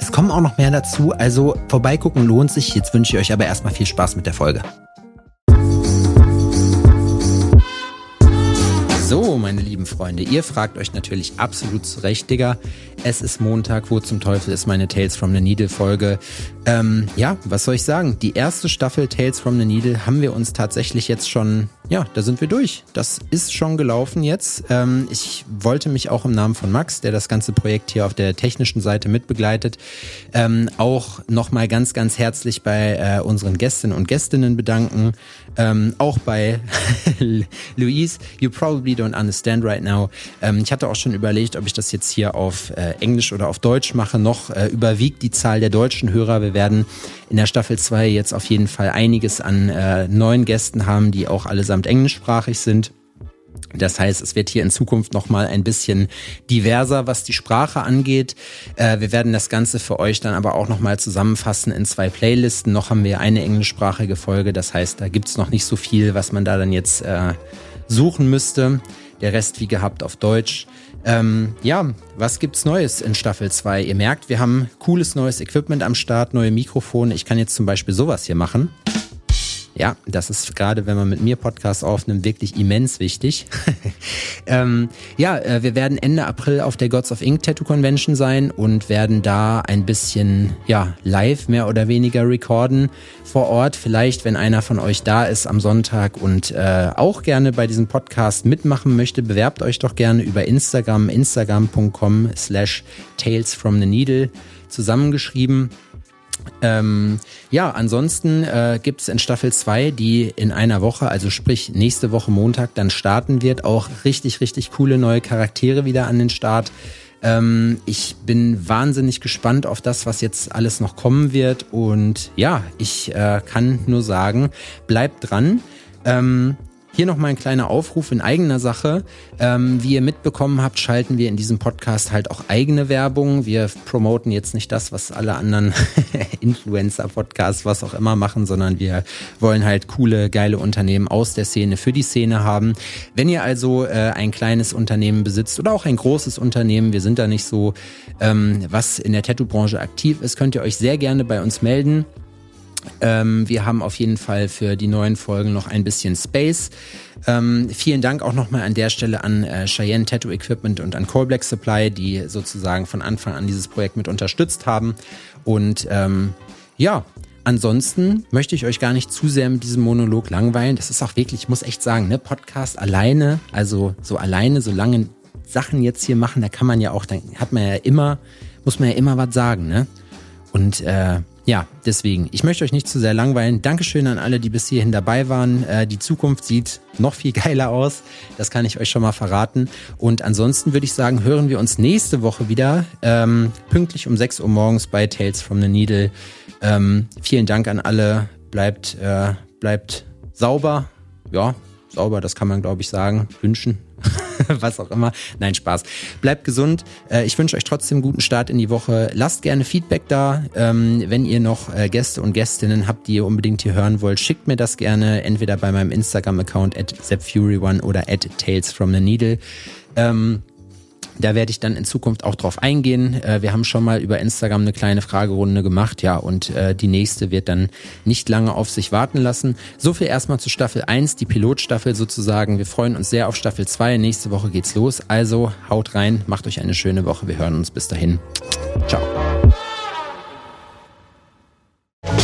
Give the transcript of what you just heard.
Es kommen auch noch mehr dazu, also vorbeigucken lohnt sich. Jetzt wünsche ich euch aber erstmal viel Spaß mit der Folge. So, meine lieben Freunde, ihr fragt euch natürlich absolut zu Recht, Digga. Es ist Montag, wo zum Teufel ist meine Tales from the Needle Folge? Ähm, ja, was soll ich sagen? Die erste Staffel Tales from the Needle haben wir uns tatsächlich jetzt schon, ja, da sind wir durch. Das ist schon gelaufen jetzt. Ähm, ich wollte mich auch im Namen von Max, der das ganze Projekt hier auf der technischen Seite mitbegleitet, ähm, auch nochmal ganz, ganz herzlich bei äh, unseren Gästinnen und Gästinnen bedanken. Ähm, auch bei Louise, you probably don't understand right now. Ähm, ich hatte auch schon überlegt, ob ich das jetzt hier auf äh, Englisch oder auf Deutsch mache. Noch äh, überwiegt die Zahl der deutschen Hörer. Wir werden in der Staffel 2 jetzt auf jeden Fall einiges an äh, neuen Gästen haben, die auch allesamt englischsprachig sind. Das heißt, es wird hier in Zukunft noch mal ein bisschen diverser, was die Sprache angeht. Äh, wir werden das Ganze für euch dann aber auch noch mal zusammenfassen in zwei Playlisten. Noch haben wir eine englischsprachige Folge. Das heißt, da gibt's noch nicht so viel, was man da dann jetzt äh, suchen müsste. Der Rest wie gehabt auf Deutsch. Ähm, ja, was gibt's Neues in Staffel 2? Ihr merkt, wir haben cooles neues Equipment am Start, neue Mikrofone. Ich kann jetzt zum Beispiel sowas hier machen. Ja, das ist gerade, wenn man mit mir Podcast aufnimmt, wirklich immens wichtig. ähm, ja, äh, wir werden Ende April auf der Gods of Ink Tattoo Convention sein und werden da ein bisschen, ja, live mehr oder weniger recorden vor Ort. Vielleicht, wenn einer von euch da ist am Sonntag und äh, auch gerne bei diesem Podcast mitmachen möchte, bewerbt euch doch gerne über Instagram, instagram.com slash tales from the needle zusammengeschrieben. Ähm, ja, ansonsten äh, gibt es in Staffel 2, die in einer Woche, also sprich nächste Woche Montag dann starten wird, auch richtig, richtig coole neue Charaktere wieder an den Start. Ähm, ich bin wahnsinnig gespannt auf das, was jetzt alles noch kommen wird. Und ja, ich äh, kann nur sagen, bleibt dran. Ähm, hier nochmal ein kleiner Aufruf in eigener Sache. Ähm, wie ihr mitbekommen habt, schalten wir in diesem Podcast halt auch eigene Werbung. Wir promoten jetzt nicht das, was alle anderen Influencer-Podcasts, was auch immer machen, sondern wir wollen halt coole, geile Unternehmen aus der Szene für die Szene haben. Wenn ihr also äh, ein kleines Unternehmen besitzt oder auch ein großes Unternehmen, wir sind da nicht so, ähm, was in der Tattoo-Branche aktiv ist, könnt ihr euch sehr gerne bei uns melden. Ähm, wir haben auf jeden Fall für die neuen Folgen noch ein bisschen Space. Ähm, vielen Dank auch nochmal an der Stelle an äh, Cheyenne Tattoo Equipment und an Coal Black Supply, die sozusagen von Anfang an dieses Projekt mit unterstützt haben. Und ähm, ja, ansonsten möchte ich euch gar nicht zu sehr mit diesem Monolog langweilen. Das ist auch wirklich, ich muss echt sagen, ne, Podcast alleine, also so alleine, so lange Sachen jetzt hier machen, da kann man ja auch, dann hat man ja immer, muss man ja immer was sagen, ne? Und äh, ja, deswegen, ich möchte euch nicht zu sehr langweilen. Dankeschön an alle, die bis hierhin dabei waren. Äh, die Zukunft sieht noch viel geiler aus. Das kann ich euch schon mal verraten. Und ansonsten würde ich sagen, hören wir uns nächste Woche wieder, ähm, pünktlich um 6 Uhr morgens bei Tales from the Needle. Ähm, vielen Dank an alle. Bleibt, äh, bleibt sauber. Ja, sauber, das kann man, glaube ich, sagen. Wünschen. was auch immer. Nein, Spaß. Bleibt gesund. Äh, ich wünsche euch trotzdem guten Start in die Woche. Lasst gerne Feedback da. Ähm, wenn ihr noch äh, Gäste und Gästinnen habt, die ihr unbedingt hier hören wollt, schickt mir das gerne entweder bei meinem Instagram-Account at ZepFury1 oder at Tales from the Needle. Ähm, da werde ich dann in Zukunft auch drauf eingehen. Äh, wir haben schon mal über Instagram eine kleine Fragerunde gemacht, ja, und äh, die nächste wird dann nicht lange auf sich warten lassen. So viel erstmal zu Staffel 1, die Pilotstaffel sozusagen. Wir freuen uns sehr auf Staffel 2. Nächste Woche geht's los. Also haut rein, macht euch eine schöne Woche. Wir hören uns bis dahin. Ciao.